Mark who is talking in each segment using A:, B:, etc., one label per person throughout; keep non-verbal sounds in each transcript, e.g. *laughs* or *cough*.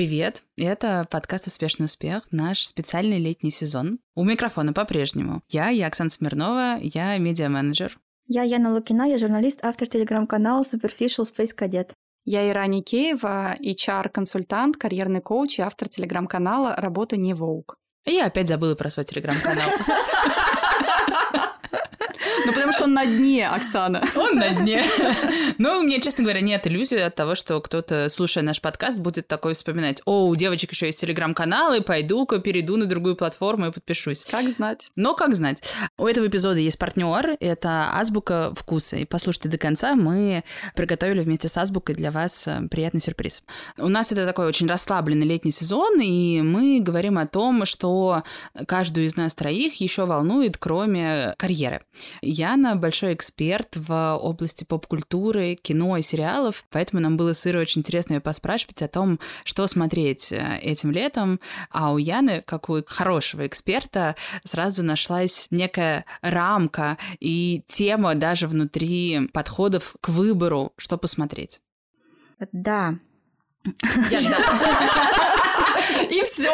A: Привет! Это подкаст «Успешный успех», наш специальный летний сезон. У микрофона по-прежнему. Я, я Оксана Смирнова, я медиа-менеджер.
B: Я Яна Лукина, я журналист, автор телеграм-канала Superficial Space Cadet.
C: Я Ира Никеева, HR-консультант, карьерный коуч и автор телеграм-канала «Работа не Воук».
A: Я опять забыла про свой телеграм-канал. *laughs*
C: Ну, потому что он на дне, Оксана.
A: Он на дне. Ну, у меня, честно говоря, нет иллюзии от того, что кто-то, слушая наш подкаст, будет такой вспоминать, о, у девочек еще есть телеграм-каналы, пойду-ка перейду на другую платформу и подпишусь.
C: Как знать.
A: Но как знать. У этого эпизода есть партнер, это Азбука вкуса. И послушайте до конца, мы приготовили вместе с Азбукой для вас э, приятный сюрприз. У нас это такой очень расслабленный летний сезон, и мы говорим о том, что каждую из нас троих еще волнует, кроме карьеры. Яна большой эксперт в области поп-культуры, кино и сериалов, поэтому нам было с Ирой очень интересно ее поспрашивать о том, что смотреть э, этим летом. А у Яны, как у хорошего эксперта, сразу нашлась некая рамка и тема даже внутри подходов к выбору, что посмотреть.
B: Да. *laughs*
C: И все.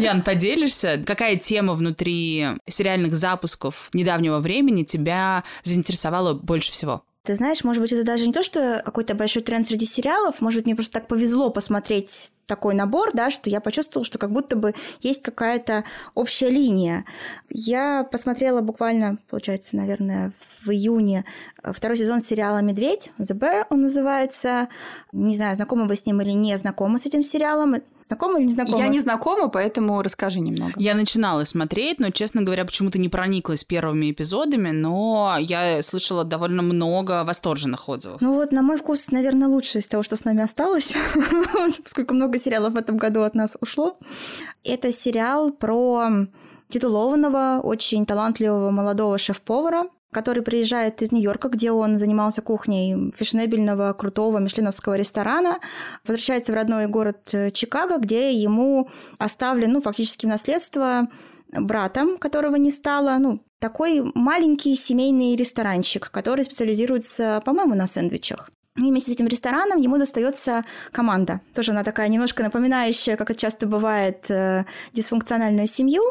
A: Ян, поделишься, какая тема внутри сериальных запусков недавнего времени тебя заинтересовала больше всего?
B: Ты знаешь, может быть, это даже не то, что какой-то большой тренд среди сериалов, может быть, мне просто так повезло посмотреть такой набор, да, что я почувствовала, что как будто бы есть какая-то общая линия. Я посмотрела буквально, получается, наверное, в июне э, второй сезон сериала «Медведь», «The Bear» он называется. Не знаю, знакомы вы с ним или не знакомы с этим сериалом. Знакома или не знакома?
C: Я не знакома, поэтому расскажи немного.
A: Я начинала смотреть, но, честно говоря, почему-то не прониклась первыми эпизодами, но я слышала довольно много восторженных отзывов.
B: Ну вот, на мой вкус, наверное, лучше из того, что с нами осталось, *laughs* поскольку много сериалов в этом году от нас ушло. Это сериал про титулованного, очень талантливого молодого шеф-повара, который приезжает из Нью-Йорка, где он занимался кухней фешенебельного, крутого мишленовского ресторана, возвращается в родной город э, Чикаго, где ему оставлен, ну, фактически наследство братом, которого не стало, ну, такой маленький семейный ресторанчик, который специализируется, по-моему, на сэндвичах. И вместе с этим рестораном ему достается команда. Тоже она такая немножко напоминающая, как это часто бывает, э, дисфункциональную семью.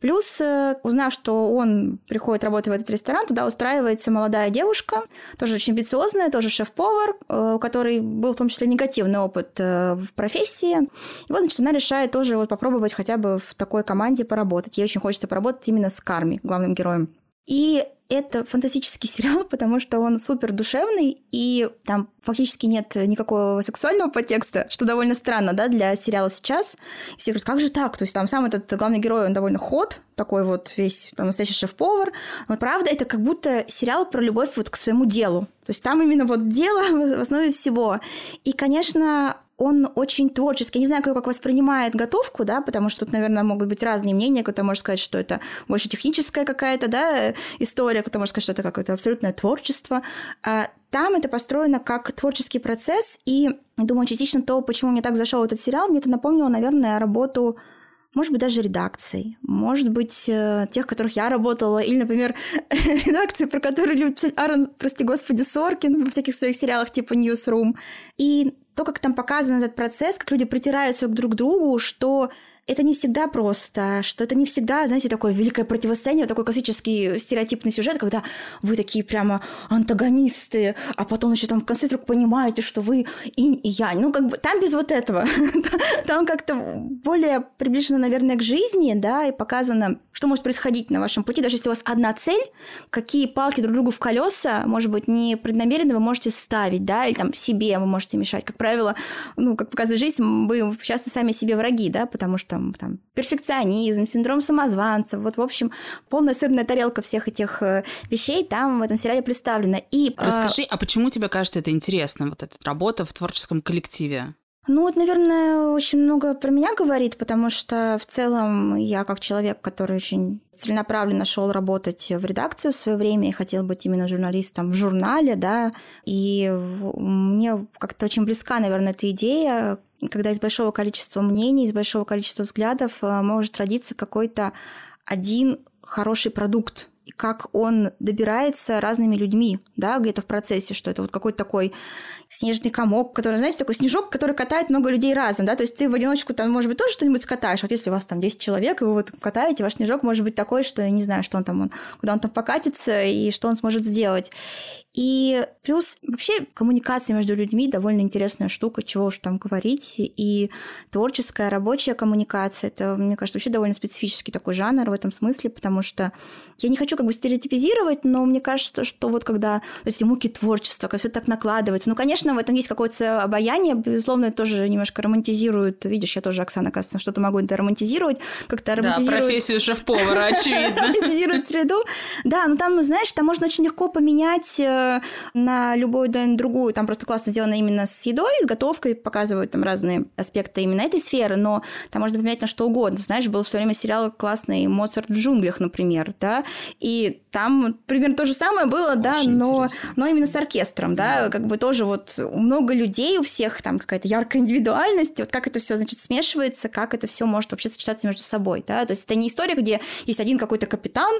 B: Плюс, э, узнав, что он приходит работать в этот ресторан, туда устраивается молодая девушка, тоже очень амбициозная, тоже шеф-повар, э, у которой был в том числе негативный опыт в профессии. И вот, значит, она решает тоже вот попробовать хотя бы в такой команде поработать. Ей очень хочется поработать именно с Карми, главным героем. И это фантастический сериал, *laughs* потому что он супер душевный, и там фактически нет никакого сексуального подтекста, что довольно странно, да, для сериала сейчас. И все говорят, как же так? То есть там сам этот главный герой, он довольно ход, такой вот весь там, настоящий шеф-повар. Но правда, это как будто сериал про любовь вот к своему делу. То есть там именно вот дело *laughs* в основе всего. И, конечно, он очень творческий. Я не знаю, кто как воспринимает готовку, да, потому что тут, наверное, могут быть разные мнения. Кто-то может сказать, что это больше техническая какая-то, да, история, кто-то может сказать, что это какое-то абсолютное творчество. А там это построено как творческий процесс, и, думаю, частично то, почему мне так зашел этот сериал, мне это напомнило, наверное, работу может быть, даже редакций, может быть, э, тех, которых я работала, или, например, *laughs* редакции, про которые любит писать Аарон, прости господи, Соркин во всяких своих сериалах типа Newsroom. И то, как там показан этот процесс, как люди притираются друг к другу, что это не всегда просто, что это не всегда, знаете, такое великое противостояние, такой классический стереотипный сюжет, когда вы такие прямо антагонисты, а потом еще там в конце вдруг понимаете, что вы инь и янь. Ну, как бы там без вот этого. *laughs* Там как-то более приближено, наверное, к жизни, да, и показано, что может происходить на вашем пути, даже если у вас одна цель, какие палки друг другу в колеса, может быть, не преднамеренно вы можете ставить, да, или там себе вы можете мешать. Как правило, ну, как показывает жизнь, вы часто сами себе враги, да, потому что там, там перфекционизм, синдром самозванца, вот, в общем, полная сырная тарелка всех этих э, вещей там в этом сериале представлена. И,
A: а, Расскажи, а, а почему тебе кажется это интересно, вот эта работа в творческом коллективе?
B: Ну вот, наверное, очень много про меня говорит, потому что в целом я как человек, который очень целенаправленно шел работать в редакцию в свое время и хотел быть именно журналистом в журнале, да, и мне как-то очень близка, наверное, эта идея, когда из большого количества мнений, из большого количества взглядов э, может родиться какой-то один хороший продукт, как он добирается разными людьми, да, где-то в процессе, что это вот какой-то такой снежный комок, который, знаете, такой снежок, который катает много людей разом, да, то есть ты в одиночку там, может быть, тоже что-нибудь скатаешь, вот если у вас там 10 человек, и вы вот катаете, ваш снежок может быть такой, что я не знаю, что он там, он, куда он там покатится и что он сможет сделать. И плюс вообще коммуникация между людьми довольно интересная штука, чего уж там говорить. И творческая, рабочая коммуникация, это, мне кажется, вообще довольно специфический такой жанр в этом смысле, потому что я не хочу как бы стереотипизировать, но мне кажется, что вот когда эти муки творчества, когда все так накладывается, ну, конечно, в этом есть какое-то обаяние, безусловно, тоже немножко романтизирует. Видишь, я тоже, Оксана, кажется, что-то могу это романтизировать, как-то романтизирует...
A: Да, профессию шеф-повара, *laughs* очевидно.
B: Романтизирует среду. Да, ну там, знаешь, там можно очень легко поменять э, на любую другую. Там просто классно сделано именно с едой, с готовкой, показывают там разные аспекты именно этой сферы, но там можно поменять на что угодно. Знаешь, был в свое время сериал классный «Моцарт в джунглях», например, да, и там примерно то же самое было, Очень да, но, но именно с оркестром, да, как бы тоже вот много людей, у всех там какая-то яркая индивидуальность, вот как это все, значит, смешивается, как это все может вообще сочетаться между собой, да, то есть это не история, где есть один какой-то капитан,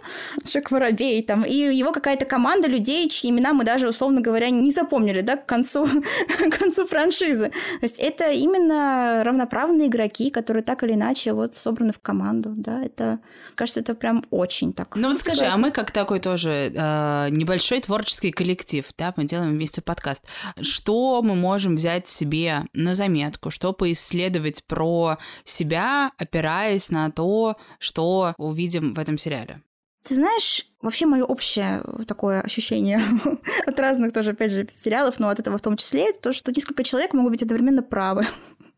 B: Шек Воробей, там, и его какая-то команда людей, чьи имена мы даже, условно говоря, не запомнили, да, к концу, *laughs* к концу франшизы. То есть это именно равноправные игроки, которые так или иначе вот собраны в команду, да, это, кажется, это прям очень так.
A: Ну вот скажи, а мы как такой тоже э, небольшой творческий коллектив, да, мы делаем вместе подкаст. Что мы можем взять себе на заметку, что поисследовать про себя, опираясь на то, что увидим в этом сериале?
B: Ты знаешь, вообще мое общее такое ощущение *laughs* от разных тоже, опять же, сериалов, но от этого в том числе, это то, что несколько человек могут быть одновременно правы.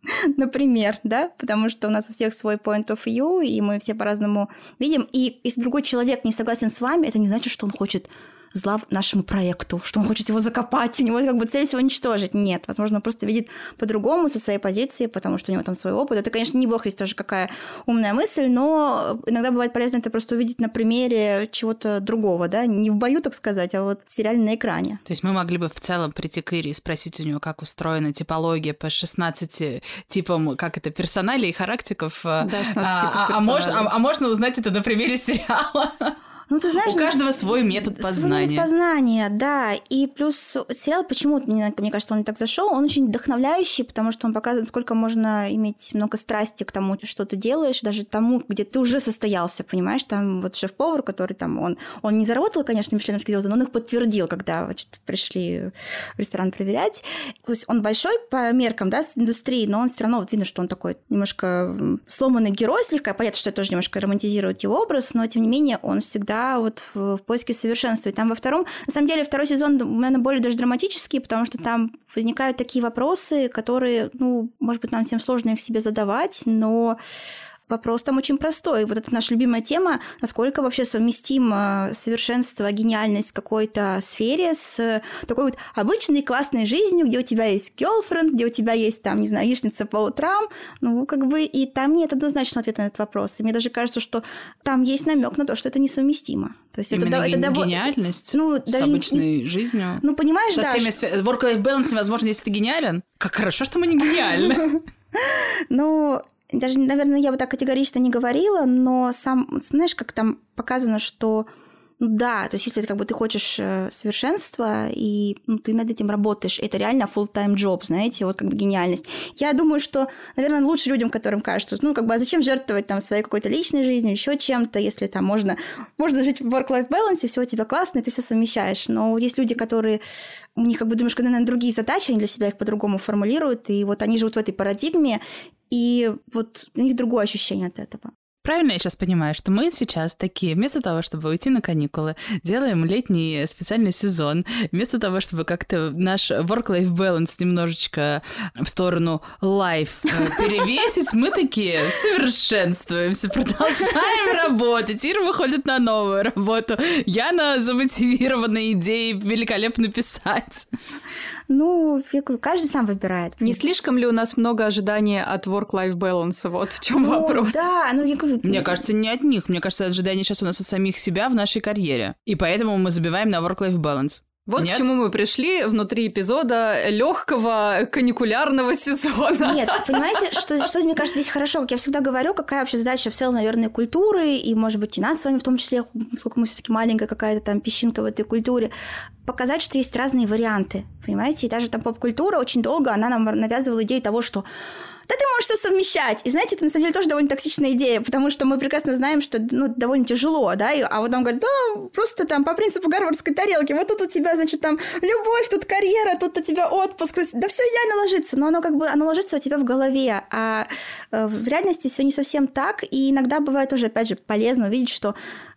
B: *laughs* Например, да, потому что у нас у всех свой point of view, и мы все по-разному видим. И если другой человек не согласен с вами, это не значит, что он хочет зла нашему проекту, что он хочет его закопать, у него как бы цель его уничтожить. Нет, возможно, он просто видит по-другому со своей позиции, потому что у него там свой опыт. Это, конечно, не бог весь тоже какая умная мысль, но иногда бывает полезно это просто увидеть на примере чего-то другого, да, не в бою, так сказать, а вот в сериале на экране.
A: То есть мы могли бы в целом прийти к Ире и спросить у нее, как устроена типология по 16 типам, как это, персоналей и характеров. Да, 16 а, типов а, а, можно, а, а можно узнать это на примере *laughs* сериала?
B: Ну, ты знаешь,
A: у каждого свой метод познания.
B: Свой метод познания, да. И плюс сериал, почему, мне, мне кажется, он так зашел, он очень вдохновляющий, потому что он показывает, сколько можно иметь много страсти к тому, что ты делаешь, даже тому, где ты уже состоялся, понимаешь? Там вот шеф-повар, который там, он, он не заработал, конечно, мишленовские звезды, но он их подтвердил, когда значит, пришли в ресторан проверять. То есть он большой по меркам, да, с индустрии, но он все равно, вот видно, что он такой немножко сломанный герой слегка. Понятно, что это тоже немножко романтизирует его образ, но тем не менее он всегда да, вот в, в поиске совершенства. И там во втором, на самом деле, второй сезон, наверное, более даже драматический, потому что там возникают такие вопросы, которые, ну, может быть, нам всем сложно их себе задавать, но Вопрос там очень простой. Вот это наша любимая тема, насколько вообще совместимо совершенство, гениальность в какой-то сфере с такой вот обычной классной жизнью, где у тебя есть girlfriend, где у тебя есть там, не знаю, яичница по утрам, ну, как бы, и там нет однозначного ответа на этот вопрос. И мне даже кажется, что там есть намек на то, что это несовместимо.
A: То есть Именно это, это гениальность ну, с даже обычной не, жизнью.
B: Ну, понимаешь,
A: Со
B: да.
A: всеми что... work-life balance невозможно, если ты гениален. Как хорошо, что мы не гениальны. *laughs*
B: Ну, даже, наверное, я бы так категорично не говорила, но сам, знаешь, как там показано, что да, то есть если как бы ты хочешь э, совершенства, и ну, ты над этим работаешь, это реально full-time job, знаете, вот как бы гениальность. Я думаю, что, наверное, лучше людям, которым кажется, ну, как бы, а зачем жертвовать там своей какой-то личной жизнью, еще чем-то, если там можно, можно жить в work-life balance, все у тебя классно, и ты все совмещаешь. Но есть люди, которые у них как бы думаешь, наверное, другие задачи, они для себя их по-другому формулируют, и вот они живут в этой парадигме, и вот у них другое ощущение от этого.
A: Правильно я сейчас понимаю, что мы сейчас такие, вместо того, чтобы уйти на каникулы, делаем летний специальный сезон, вместо того, чтобы как-то наш work-life balance немножечко в сторону life э, перевесить, мы такие совершенствуемся, продолжаем работать. Ира выходит на новую работу. Яна замотивирована идеей великолепно писать.
B: Ну, каждый сам выбирает.
C: Не слишком ли у нас много ожидания от work-life balance? Вот в чем
B: ну,
C: вопрос.
B: Да, ну я говорю...
A: Мне кажется, не от них. Мне кажется, ожидания сейчас у нас от самих себя в нашей карьере. И поэтому мы забиваем на work-life balance.
C: Вот Нет? к чему мы пришли внутри эпизода легкого каникулярного сезона.
B: Нет, понимаете, что, что мне кажется здесь хорошо, как я всегда говорю, какая вообще задача в целом, наверное, культуры, и, может быть, и нас с вами в том числе, сколько мы все таки маленькая какая-то там песчинка в этой культуре, показать, что есть разные варианты, понимаете? И даже там поп-культура очень долго, она нам навязывала идею того, что да ты можешь все совмещать. И знаете, это на самом деле тоже довольно токсичная идея, потому что мы прекрасно знаем, что ну, довольно тяжело, да, и, а вот он говорит, да, просто там по принципу гарвардской тарелки, вот тут у тебя, значит, там любовь, тут карьера, тут у тебя отпуск, да все идеально ложится, но оно как бы, оно ложится у тебя в голове, а э, в реальности все не совсем так, и иногда бывает тоже, опять же, полезно увидеть, что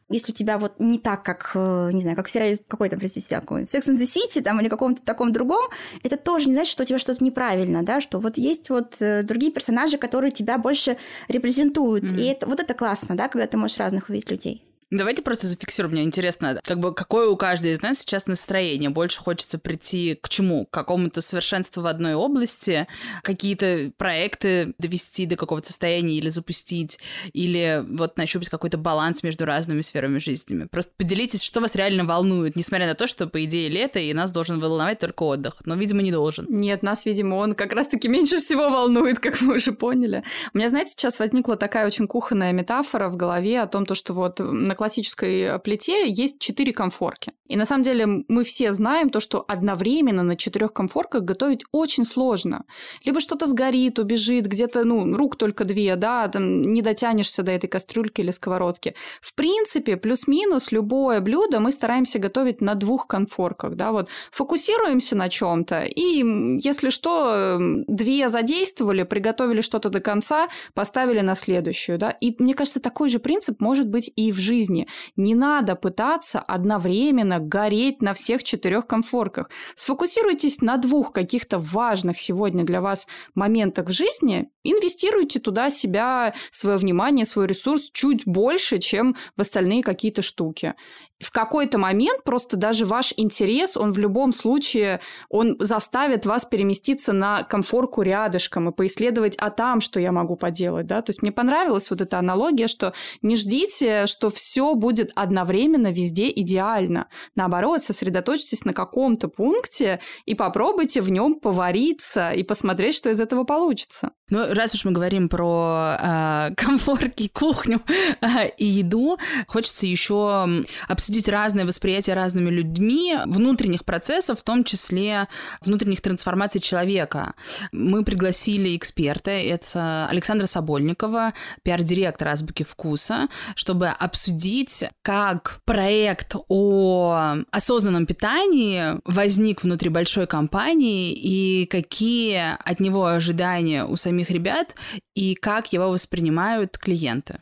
B: если у тебя вот не так, как, э, не знаю, как в сериале какой там, простите, какой Sex and the City там или каком-то таком другом, это тоже не значит, что у тебя что-то неправильно, да, что вот есть вот э, другие персонажи, которые тебя больше репрезентуют. Mm-hmm. И это, вот это классно, да, когда ты можешь разных увидеть людей.
A: Давайте просто зафиксируем. Мне интересно, как бы какое у каждой из нас сейчас настроение. Больше хочется прийти к чему? К какому-то совершенству в одной области, какие-то проекты довести до какого-то состояния или запустить, или вот нащупать какой-то баланс между разными сферами жизни. Просто поделитесь, что вас реально волнует, несмотря на то, что, по идее, лето, и нас должен волновать только отдых. Но, видимо, не должен.
C: Нет, нас, видимо, он как раз-таки меньше всего волнует, как мы уже поняли. У меня, знаете, сейчас возникла такая очень кухонная метафора в голове о том, то, что вот на классической э, плите есть четыре комфорки. И на самом деле мы все знаем то, что одновременно на четырех комфорках готовить очень сложно. Либо что-то сгорит, убежит, где-то, ну, рук только две, да, там не дотянешься до этой кастрюльки или сковородки. В принципе, плюс-минус любое блюдо мы стараемся готовить на двух конфорках, да, вот фокусируемся на чем-то, и если что, две задействовали, приготовили что-то до конца, поставили на следующую, да, и мне кажется, такой же принцип может быть и в жизни жизни. Не надо пытаться одновременно гореть на всех четырех комфорках. Сфокусируйтесь на двух каких-то важных сегодня для вас моментах в жизни, инвестируйте туда себя, свое внимание, свой ресурс чуть больше, чем в остальные какие-то штуки в какой-то момент просто даже ваш интерес, он в любом случае, он заставит вас переместиться на комфорку рядышком и поисследовать, а там что я могу поделать, да? То есть мне понравилась вот эта аналогия, что не ждите, что все будет одновременно везде идеально. Наоборот, сосредоточьтесь на каком-то пункте и попробуйте в нем повариться и посмотреть, что из этого получится.
A: Ну, раз уж мы говорим про э, комфорки, кухню *laughs* э, и еду, хочется еще обсудить разные восприятия разными людьми внутренних процессов, в том числе внутренних трансформаций человека. Мы пригласили эксперта, это Александра Собольникова, пиар-директор Азбуки Вкуса, чтобы обсудить, как проект о осознанном питании возник внутри большой компании и какие от него ожидания у самих ребят и как его воспринимают клиенты.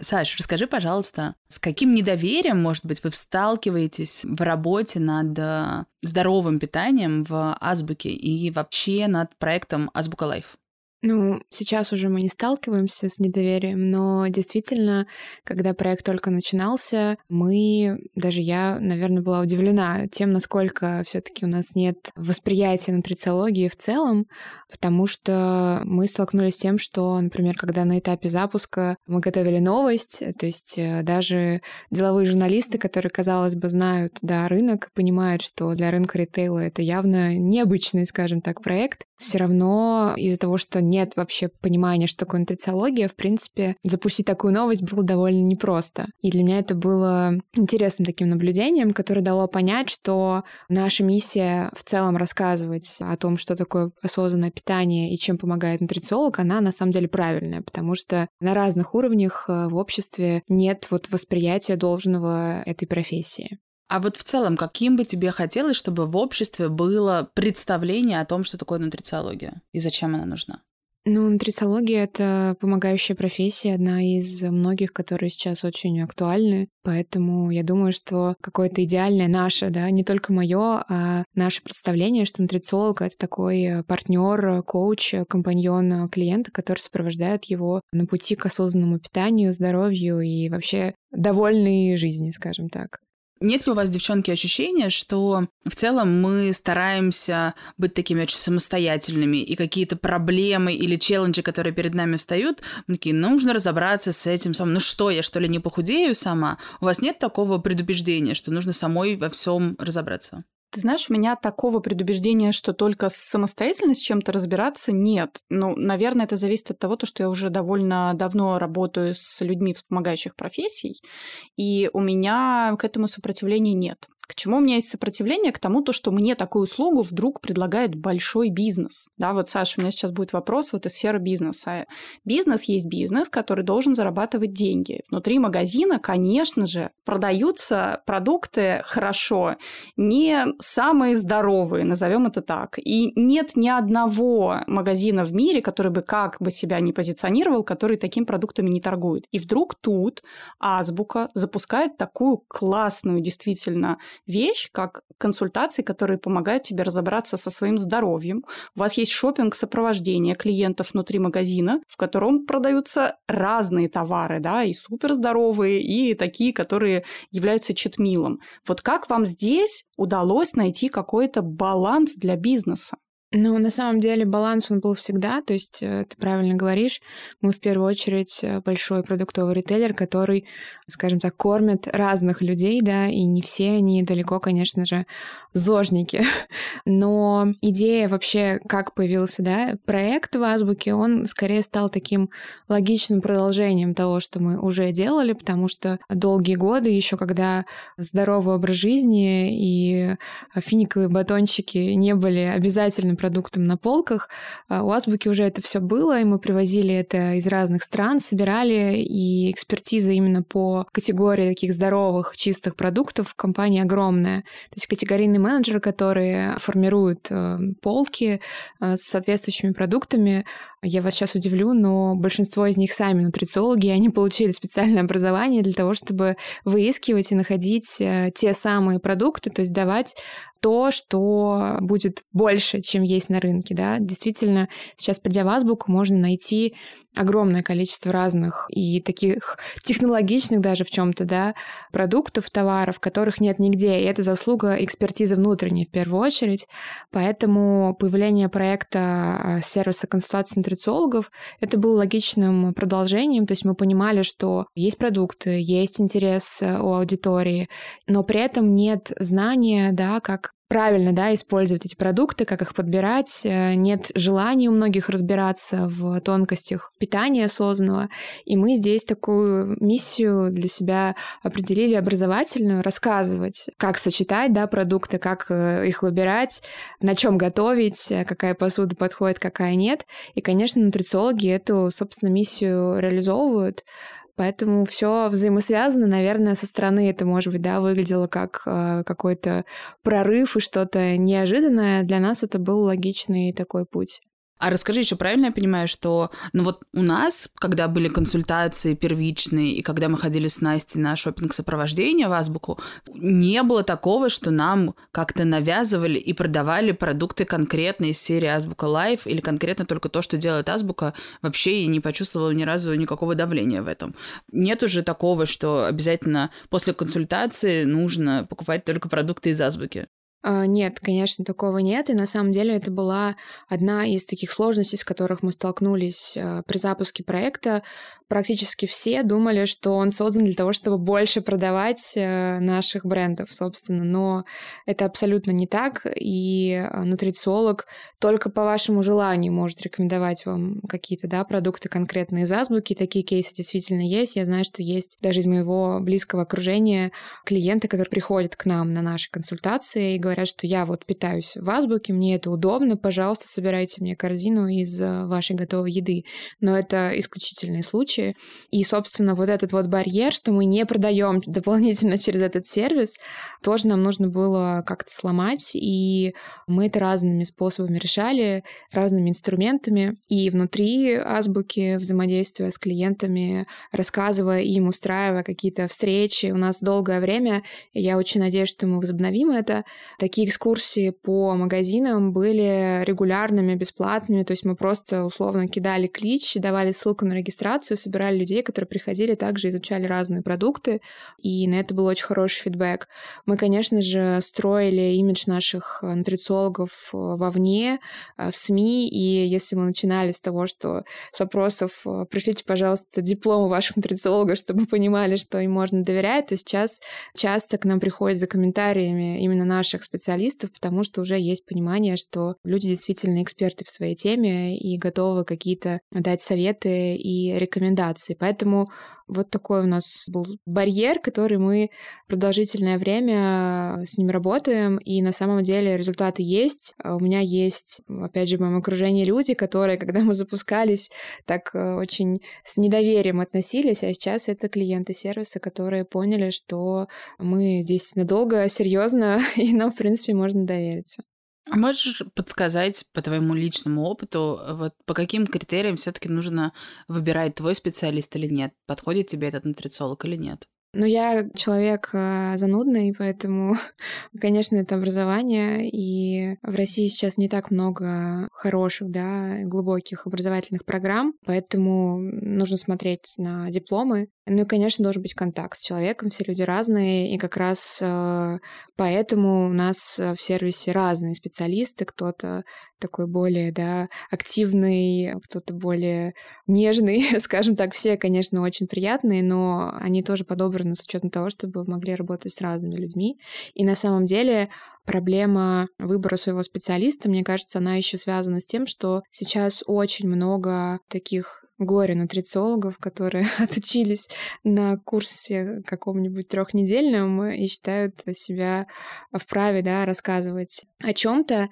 A: Саш, расскажи, пожалуйста, с каким недоверием, может быть, вы сталкиваетесь в работе над э, здоровым питанием в Азбуке и вообще над проектом Азбука Life?
D: Ну, сейчас уже мы не сталкиваемся с недоверием, но действительно, когда проект только начинался, мы, даже я, наверное, была удивлена тем, насколько все таки у нас нет восприятия нутрициологии в целом, потому что мы столкнулись с тем, что, например, когда на этапе запуска мы готовили новость, то есть э, даже деловые журналисты, которые, казалось бы, знают да, рынок, понимают, что для рынка ритейла это явно необычный, скажем так, проект, все равно из-за того, что нет вообще понимания, что такое нутрициология, в принципе, запустить такую новость было довольно непросто. И для меня это было интересным таким наблюдением, которое дало понять, что наша миссия в целом рассказывать о том, что такое осознанное питание и чем помогает нутрициолог, она на самом деле правильная, потому что на разных уровнях э, в обществе нет вот восприятия должного этой профессии.
A: А вот в целом, каким бы тебе хотелось, чтобы в обществе было представление о том, что такое нутрициология и зачем она нужна?
D: Ну, нутрициология — это помогающая профессия, одна из многих, которые сейчас очень актуальны. Поэтому я думаю, что какое-то идеальное наше, да, не только мое, а наше представление, что нутрициолог — это такой партнер, коуч, компаньон клиента, который сопровождает его на пути к осознанному питанию, здоровью и вообще довольной жизни, скажем так.
A: Нет ли у вас, девчонки, ощущения, что в целом мы стараемся быть такими очень самостоятельными, и какие-то проблемы или челленджи, которые перед нами встают, мы такие, нужно разобраться с этим самым. Ну что, я что ли не похудею сама? У вас нет такого предубеждения, что нужно самой во всем разобраться?
C: Ты знаешь, у меня такого предубеждения, что только самостоятельно с чем-то разбираться, нет. Ну, наверное, это зависит от того, что я уже довольно давно работаю с людьми вспомогающих профессий, и у меня к этому сопротивления нет. К чему у меня есть сопротивление? К тому, то, что мне такую услугу вдруг предлагает большой бизнес. Да, вот, Саша, у меня сейчас будет вопрос вот из сферы бизнеса. Бизнес есть бизнес, который должен зарабатывать деньги. Внутри магазина, конечно же, продаются продукты хорошо, не самые здоровые, назовем это так. И нет ни одного магазина в мире, который бы как бы себя не позиционировал, который такими продуктами не торгует. И вдруг тут Азбука запускает такую классную, действительно, вещь, как консультации, которые помогают тебе разобраться со своим здоровьем. У вас есть шопинг сопровождения клиентов внутри магазина, в котором продаются разные товары, да, и суперздоровые, и такие, которые являются читмилом. Вот как вам здесь удалось найти какой-то баланс для бизнеса?
D: Ну, на самом деле баланс он был всегда, то есть э, ты правильно говоришь, мы в первую очередь э, большой продуктовый ритейлер, который, скажем так, кормит разных людей, да, и не все они далеко, конечно же, зожники. *laughs* Но идея вообще, как появился, да, проект в Азбуке, он скорее стал таким логичным продолжением того, что мы уже делали, потому что долгие годы, еще когда здоровый образ жизни и финиковые батончики не были обязательным продуктам на полках. А у Азбуки уже это все было, и мы привозили это из разных стран, собирали, и экспертиза именно по категории таких здоровых, чистых продуктов в компании огромная. То есть категорийные менеджеры, которые формируют э, полки э, с соответствующими продуктами, я вас сейчас удивлю, но большинство из них сами нутрициологи, и они получили специальное образование для того, чтобы выискивать и находить э, те самые продукты, то есть давать то, что будет больше, чем есть на рынке, да. Действительно, сейчас, придя в Азбуку, можно найти огромное количество разных и таких технологичных даже в чем-то, да, продуктов, товаров, которых нет нигде. И это заслуга экспертизы внутренней в первую очередь. Поэтому появление проекта а, сервиса консультации нутрициологов это было логичным продолжением. То есть мы понимали, что есть продукты, есть интерес э, у аудитории, но при этом нет знания, да, как правильно, да, использовать эти продукты, как их подбирать. Э, нет желания у многих разбираться в тонкостях питания осознанного. И мы здесь такую миссию для себя определили образовательную, рассказывать, как сочетать, да, продукты, как э, их выбирать, на чем готовить, э, какая посуда подходит, какая нет. И, конечно, нутрициологи эту, собственно, миссию реализовывают. Поэтому все взаимосвязано. Наверное, со стороны это, может быть, да, выглядело как э, какой-то прорыв и что-то неожиданное. Для нас это был логичный такой путь.
A: А расскажи еще, правильно я понимаю, что ну вот у нас, когда были консультации первичные, и когда мы ходили с Настей на шопинг сопровождение в Азбуку, не было такого, что нам как-то навязывали и продавали продукты конкретно из серии Азбука Life или конкретно только то, что делает Азбука, вообще и не почувствовала ни разу никакого давления в этом. Нет уже такого, что обязательно после консультации нужно покупать только продукты из Азбуки.
D: А, нет, конечно, такого нет. И на самом деле это была одна из таких сложностей, с которых мы столкнулись а, при запуске проекта. Практически все думали, что он создан для того, чтобы больше продавать э, наших брендов, собственно. Но это абсолютно не так. И а, нутрициолог только по вашему желанию может рекомендовать вам какие-то да, продукты конкретные из азбуки. Такие кейсы действительно есть. Я знаю, что есть даже из моего близкого окружения клиенты, которые приходят к нам на наши консультации и говорят, говорят, что я вот питаюсь в азбуке, мне это удобно, пожалуйста, собирайте мне корзину из э, вашей готовой еды. Но это исключительные случаи. И, собственно, вот этот вот барьер, что мы не продаем *laughs* дополнительно через этот сервис, тоже нам нужно было как-то сломать. И мы это разными способами решали, разными инструментами. И внутри азбуки взаимодействия с клиентами, рассказывая им, устраивая какие-то встречи. У нас долгое время, я очень надеюсь, что мы возобновим это, Такие экскурсии по магазинам были регулярными, бесплатными, то есть мы просто условно кидали клич, давали ссылку на регистрацию, людей, которые приходили, также изучали разные продукты, и на это был очень хороший фидбэк. Мы, конечно же, строили имидж наших нутрициологов э, вовне, э, в СМИ, и если мы начинали с того, что с вопросов э, «пришлите, пожалуйста, диплом ваших нутрициологов, чтобы понимали, что им можно доверять», то сейчас часто к нам приходят за комментариями именно наших специалистов, потому что уже есть понимание, что люди действительно эксперты в своей теме и готовы какие-то дать советы и рекомендации. Поэтому вот такой у нас был барьер, который мы продолжительное время с ним работаем, и на самом деле результаты есть. А у меня есть, опять же, в моем окружении люди, которые, когда мы запускались, так э, очень с недоверием относились, а сейчас это клиенты сервиса, которые поняли, что мы здесь надолго, серьезно, *laughs* и нам, в принципе, можно довериться.
A: Можешь подсказать по твоему личному опыту, вот по каким критериям все-таки нужно выбирать твой специалист или нет? Подходит тебе этот нутрициолог или нет?
D: Ну, я человек э, занудный, поэтому, *laughs* конечно, это образование, и в России сейчас не так много хороших, да, глубоких образовательных программ, поэтому нужно смотреть на дипломы. Ну и, конечно, должен быть контакт с человеком, все люди разные, и как раз э, поэтому у нас в сервисе разные специалисты, кто-то такой более, да, активный, кто-то более нежный, *laughs* скажем так, все, конечно, очень приятные, но они тоже подобраны с учетом того, чтобы могли работать с разными людьми. И на самом деле проблема выбора своего специалиста, мне кажется, она еще связана с тем, что сейчас очень много таких горе нутрициологов, которые *laughs* отучились на курсе каком-нибудь трехнедельном и считают себя вправе да, рассказывать о чем-то.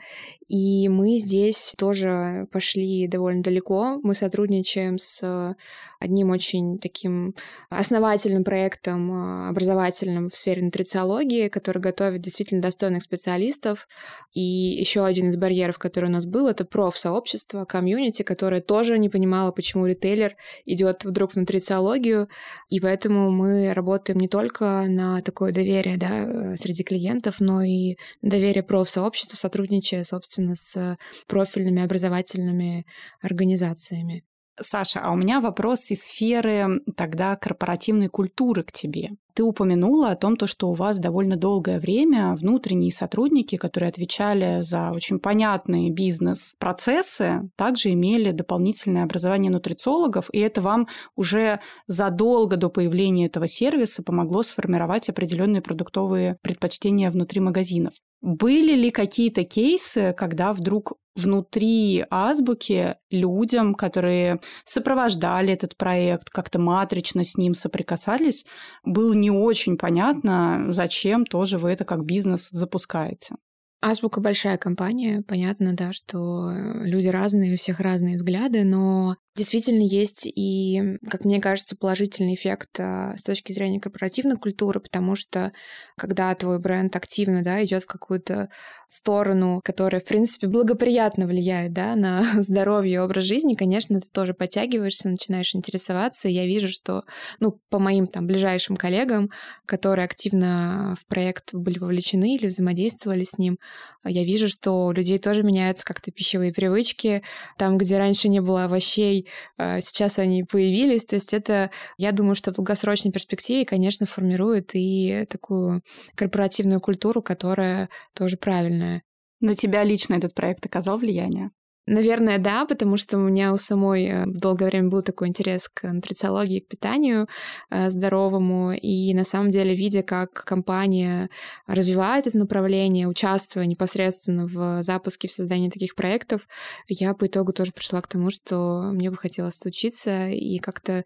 D: И мы здесь тоже пошли довольно далеко. Мы сотрудничаем с одним очень таким основательным проектом а, образовательным в сфере нутрициологии, который готовит действительно достойных специалистов. И еще один из барьеров, который у нас был, это профсообщество, комьюнити, которое тоже не понимало, почему ритейлер идет вдруг в нутрициологию. И поэтому мы работаем не только на такое доверие да, среди клиентов, но и доверие профсообщества, сотрудничая, собственно, с профильными образовательными организациями.
C: Саша, а у меня вопрос из сферы тогда корпоративной культуры к тебе. Ты упомянула о том, то, что у вас довольно долгое время внутренние сотрудники, которые отвечали за очень понятные бизнес-процессы, также имели дополнительное образование нутрициологов, и это вам уже задолго до появления этого сервиса помогло сформировать определенные продуктовые предпочтения внутри магазинов. Были ли какие-то кейсы, когда вдруг внутри азбуки людям, которые сопровождали этот проект, как-то матрично с ним соприкасались, было не очень понятно, зачем тоже вы это как бизнес запускаете?
D: Азбука большая компания, понятно, да, что люди разные, у всех разные взгляды, но действительно есть и, как мне кажется, положительный эффект а, с точки зрения корпоративной культуры, потому что когда твой бренд активно да, идет в какую-то сторону, которая, в принципе, благоприятно влияет да, на *laughs* здоровье и образ жизни, конечно, ты тоже подтягиваешься, начинаешь интересоваться. И я вижу, что ну, по моим там ближайшим коллегам, которые активно в проект были вовлечены или взаимодействовали с ним, я вижу, что у людей тоже меняются как-то пищевые привычки. Там, где раньше не было овощей, а, сейчас они появились. То есть это, я думаю, что в долгосрочной перспективе, конечно, формирует и такую корпоративную культуру, которая тоже правильная.
C: На тебя лично этот проект оказал влияние?
D: Наверное, да, потому что у меня у самой э, долгое время был такой интерес к нутрициологии, к питанию э, здоровому. И на самом деле, видя, как компания развивает это направление, участвуя непосредственно в запуске, в создании таких проектов, я по итогу тоже пришла к тому, что мне бы хотелось учиться и как-то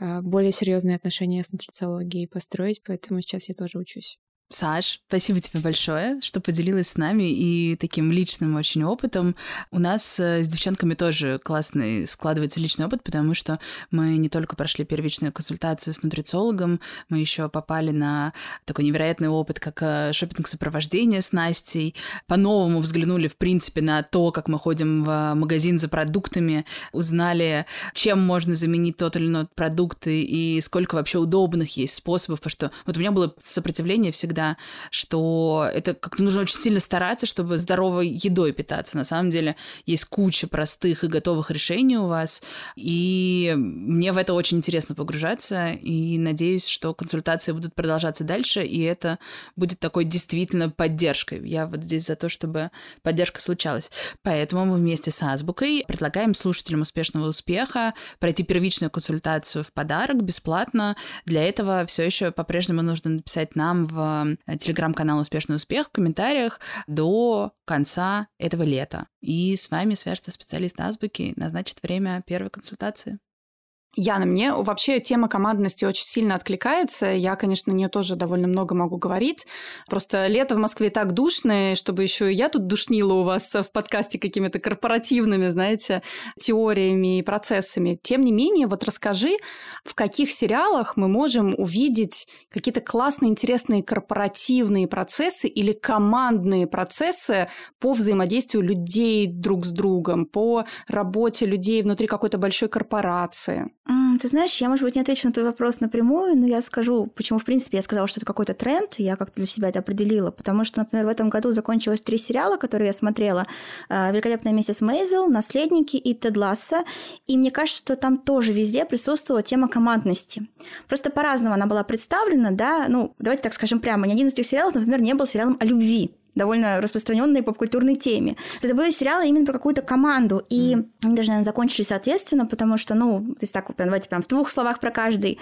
D: э, более серьезные отношения с нутрициологией построить, поэтому сейчас я тоже учусь.
A: Саш, спасибо тебе большое, что поделилась с нами и таким личным очень опытом. У нас э, с девчонками тоже классный складывается личный опыт, потому что мы не только прошли первичную консультацию с нутрициологом, мы еще попали на такой невероятный опыт, как э, шопинг сопровождение с Настей, по-новому взглянули, в принципе, на то, как мы ходим в магазин за продуктами, узнали, чем можно заменить тот или иной продукт и сколько вообще удобных есть способов, потому что вот у меня было сопротивление всегда всегда, что это как нужно очень сильно стараться, чтобы здоровой едой питаться. На самом деле есть куча простых и готовых решений у вас, и мне в это очень интересно погружаться, и надеюсь, что консультации будут продолжаться дальше, и это будет такой действительно поддержкой. Я вот здесь за то, чтобы поддержка случалась. Поэтому мы вместе с Азбукой предлагаем слушателям успешного успеха пройти первичную консультацию в подарок бесплатно. Для этого все еще по-прежнему нужно написать нам в телеграм-канал «Успешный успех» в комментариях до конца этого лета. И с вами свяжется специалист Азбуки, назначит время первой консультации.
C: Яна, мне вообще тема командности очень сильно откликается. Я, конечно, на нее тоже довольно много могу говорить. Просто лето в Москве так душное, чтобы еще я тут душнила у вас в подкасте какими-то корпоративными, знаете, теориями и процессами. Тем не менее, вот расскажи, в каких сериалах мы можем увидеть какие-то классные, интересные корпоративные процессы или командные процессы по взаимодействию людей друг с другом, по работе людей внутри какой-то большой корпорации.
B: Ты знаешь, я, может быть, не отвечу на твой вопрос напрямую, но я скажу, почему, в принципе, я сказала, что это какой-то тренд, я как-то для себя это определила, потому что, например, в этом году закончилось три сериала, которые я смотрела. «Э, «Великолепная миссис Мейзел», «Наследники» и «Тед Ласса», и мне кажется, что там тоже везде присутствовала тема командности. Просто по-разному она была представлена, да, ну, давайте так скажем прямо, ни один из этих сериалов, например, не был сериалом о любви, довольно распространенной попкультурной теме. Это были сериалы именно про какую-то команду, и mm. они даже, наверное, закончились соответственно, потому что, ну, то есть так, давайте прям в двух словах про каждый.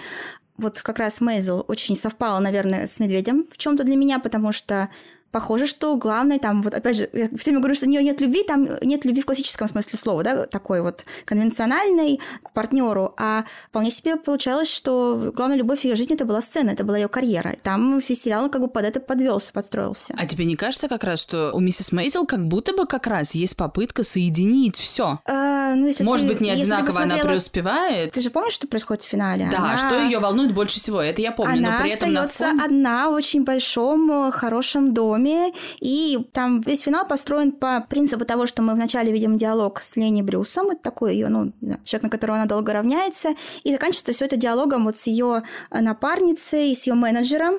B: Вот как раз Мейзел очень совпала, наверное, с Медведем в чем то для меня, потому что похоже, что главное там, вот опять же, я все время говорю, что у нее нет любви, там нет любви в классическом смысле слова, да, такой вот конвенциональной к партнеру, а вполне себе получалось, что главная любовь ее жизни это была сцена, это была ее карьера. Там все сериал как бы под это подвелся, подстроился.
A: А тебе не кажется как раз, что у миссис Мейзел как будто бы как раз есть попытка соединить все?
B: А, ну,
A: Может ты, быть, не одинаково посмотрела... она преуспевает?
B: Ты же помнишь, что происходит в финале?
A: Да, она... что ее волнует больше всего, это я помню,
B: она
A: но при этом
B: остается
A: на
B: фон... одна в очень большом, хорошем доме, доме, и там весь финал построен по принципу того, что мы вначале видим диалог с Лени Брюсом, это такой ее, ну, знаю, человек, на которого она долго равняется, и заканчивается все это диалогом вот с ее напарницей, с ее менеджером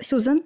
B: Сьюзан.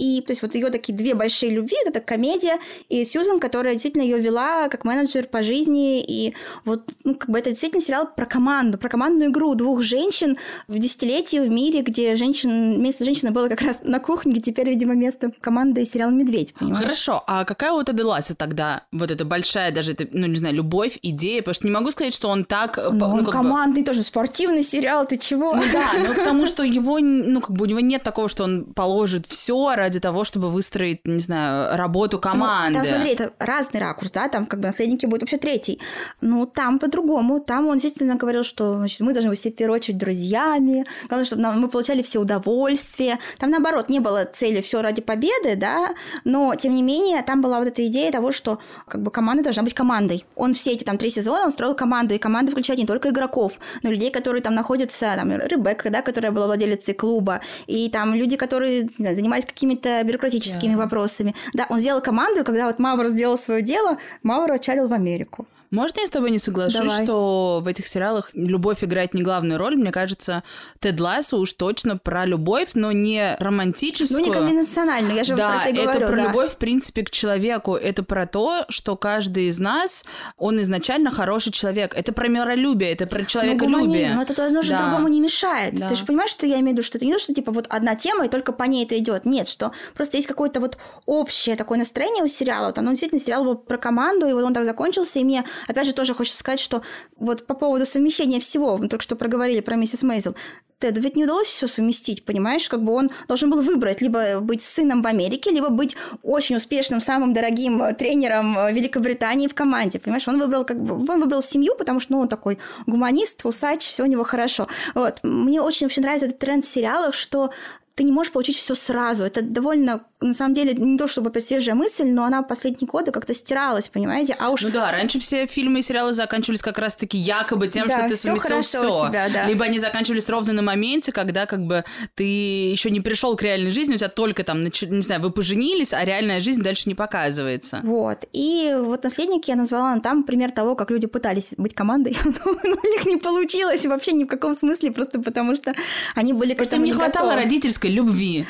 B: И то есть вот ее такие две большие любви, вот эта комедия, и Сьюзан, которая действительно ее вела как менеджер по жизни, и вот ну, как бы это действительно сериал про команду, про командную игру двух женщин в десятилетии в мире, где женщин, место женщины было как раз на кухне, где теперь, видимо, место команды сериала «Медведь», понимаешь?
A: Хорошо, а какая вот Аделаса тогда, вот эта большая даже, это, ну, не знаю, любовь, идея, потому что не могу сказать, что он так...
B: Ну, ну он командный бы... тоже, спортивный сериал, ты чего?
A: Ну да, но *laughs* к тому, что его, ну, как бы у него нет такого, что он положит все ради того, чтобы выстроить, не знаю, работу команды.
B: Ну, там, смотри, это разный ракурс, да, там как бы наследники будут вообще третий. Ну, там по-другому. Там он действительно говорил, что значит, мы должны быть все в первую очередь друзьями, главное, чтобы нам, мы получали все удовольствие. Там, наоборот, не было цели все ради победы, да, но, тем не менее, там была вот эта идея того, что как бы команда должна быть командой. Он все эти там три сезона, он строил команду, и команда включает не только игроков, но и людей, которые там находятся, там, Ребекка, да, которая была владелицей клуба, и там люди, которые знаю, занимались какими-то бюрократическими yeah. вопросами. Да, он сделал команду, и когда вот Мауэр сделал свое дело, Мауэр отчалил в Америку.
A: Можно я с тобой не соглашусь, Давай. что в этих сериалах любовь играет не главную роль? Мне кажется, Тед Лассо уж точно про любовь, но не романтическую.
B: Ну, не конвенциональную, я же
A: да,
B: про это
A: говорю.
B: это
A: про
B: да.
A: любовь, в принципе, к человеку. Это про то, что каждый из нас, он изначально хороший человек. Это про миролюбие, это про человеколюбие.
B: Ну, но это одно же да. другому не мешает. Да. Ты же понимаешь, что я имею в виду, что это не то, что типа вот одна тема, и только по ней это идет. Нет, что просто есть какое-то вот общее такое настроение у сериала. Вот оно действительно сериал был про команду, и вот он так закончился, и мне, опять же, тоже хочется сказать, что вот по поводу совмещения всего, мы только что проговорили про миссис Мейзел, Теду ведь не удалось все совместить, понимаешь? Как бы он должен был выбрать либо быть сыном в Америке, либо быть очень успешным, самым дорогим тренером Великобритании в команде, понимаешь? Он выбрал как бы он выбрал семью, потому что ну, он такой гуманист, усач, все у него хорошо. Вот. Мне очень вообще нравится этот тренд в сериалах, что ты не можешь получить все сразу. Это довольно, на самом деле, не то чтобы опять свежая мысль, но она в последние годы как-то стиралась, понимаете? А уж...
A: Ну да, раньше все фильмы и сериалы заканчивались как раз-таки якобы тем, да, что ты совместил все.
B: Да.
A: Либо они заканчивались ровно на моменте, когда как бы ты еще не пришел к реальной жизни, у тебя только там, не знаю, вы поженились, а реальная жизнь дальше не показывается.
B: Вот. И вот наследники я назвала там пример того, как люди пытались быть командой, *laughs* но у них не получилось вообще ни в каком смысле, просто потому что они были
A: Просто им не хватало родительской любви.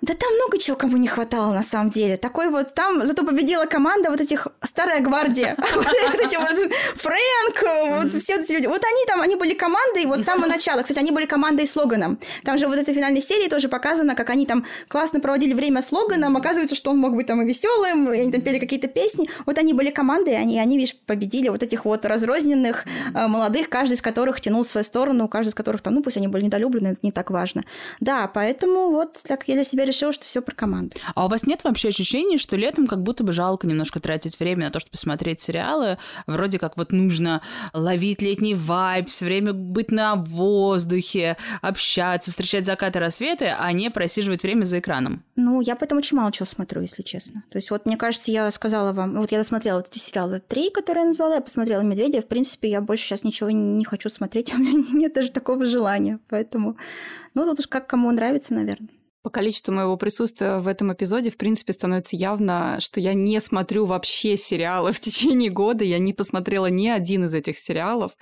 B: Да там много чего кому не хватало, на самом деле. Такой вот там, зато победила команда вот этих старая гвардия. *laughs* Вот эти вот Фрэнк, вот все эти люди. Вот они там, они были командой вот с самого начала. Кстати, они были командой с Логаном. Там же вот этой финальной серии тоже показано, как они там классно проводили время с Логаном. Оказывается, что он мог быть там и веселым, и они там пели какие-то песни. Вот они были командой, они, они, видишь, победили вот этих вот разрозненных э, молодых, каждый из которых тянул в свою сторону, каждый из которых там, ну, пусть они были недолюблены, это не так важно. Да, поэтому вот так я для себя решила, что все про команду.
A: А у вас нет вообще ощущения, что летом как будто бы жалко немножко тратить время на то, чтобы посмотреть сериалы? Вроде как вот нужно ловить летний вайб, все время быть на воздухе, общаться, встречать закаты, рассветы, а не просиживать время за экраном.
B: Ну, я поэтому очень мало чего смотрю, если честно. То есть вот, мне кажется, я сказала вам, вот я досмотрела вот эти сериалы три, которые я назвала, я посмотрела «Медведя», в принципе, я больше сейчас ничего не хочу смотреть, *laughs* у меня нет даже такого желания, поэтому, ну, тут уж как кому нравится, наверное.
C: По количеству моего присутствия в этом эпизоде, в принципе, становится явно, что я не смотрю вообще сериалы *laughs* в течение года. Я не посмотрела ни один из этих сериалов.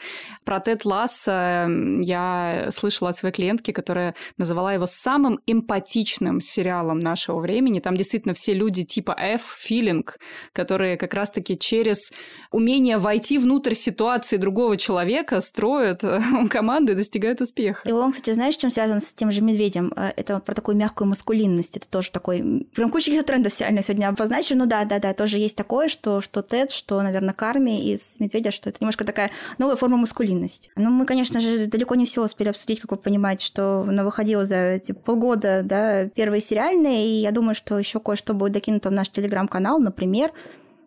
C: Про Тед Ласса я слышала от своей клиентки, которая называла его самым эмпатичным сериалом нашего времени. Там действительно все люди типа F, филинг, которые как раз-таки через умение войти внутрь ситуации другого человека строят *laughs* команду и достигают успеха.
B: И он, кстати, знаешь, чем связан с тем же медведем? Э, это про такую мягкую мягкую маскулинность. Это тоже такой... Прям куча каких-то *laughs* трендов сериально сегодня обозначили. Ну да, да, да, тоже есть такое, что, что Тед, что, наверное, Карми из Медведя, что это немножко такая новая форма маскулинности. Ну, мы, конечно же, далеко не все успели обсудить, как вы понимаете, что она выходила за эти полгода, да, первые сериальные, и я думаю, что еще кое-что будет докинуто в наш телеграм-канал, например,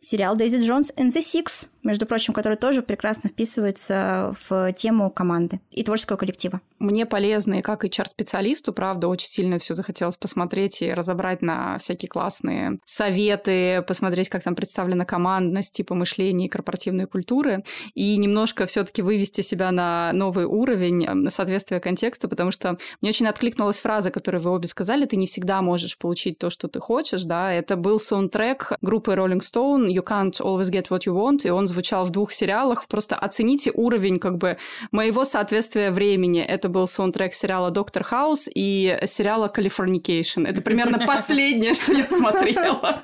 B: сериал Дейзи Джонс and the Six, между прочим, который тоже прекрасно вписывается в тему команды и творческого коллектива.
C: Мне полезно и как HR-специалисту, правда, очень сильно все захотелось посмотреть и разобрать на всякие классные советы, посмотреть, как там представлена командность, типа мышления и корпоративной культуры, и немножко все таки вывести себя на новый уровень, на соответствие контексту, потому что мне очень откликнулась фраза, которую вы обе сказали, ты не всегда можешь получить то, что ты хочешь, да, это был саундтрек группы Rolling Stone You Can't Always Get What You Want, и он звучал в двух сериалах. Просто оцените уровень как бы моего соответствия времени. Это был саундтрек сериала «Доктор Хаус» и сериала «Калифорникейшн». Это примерно *laughs* последнее, что я смотрела.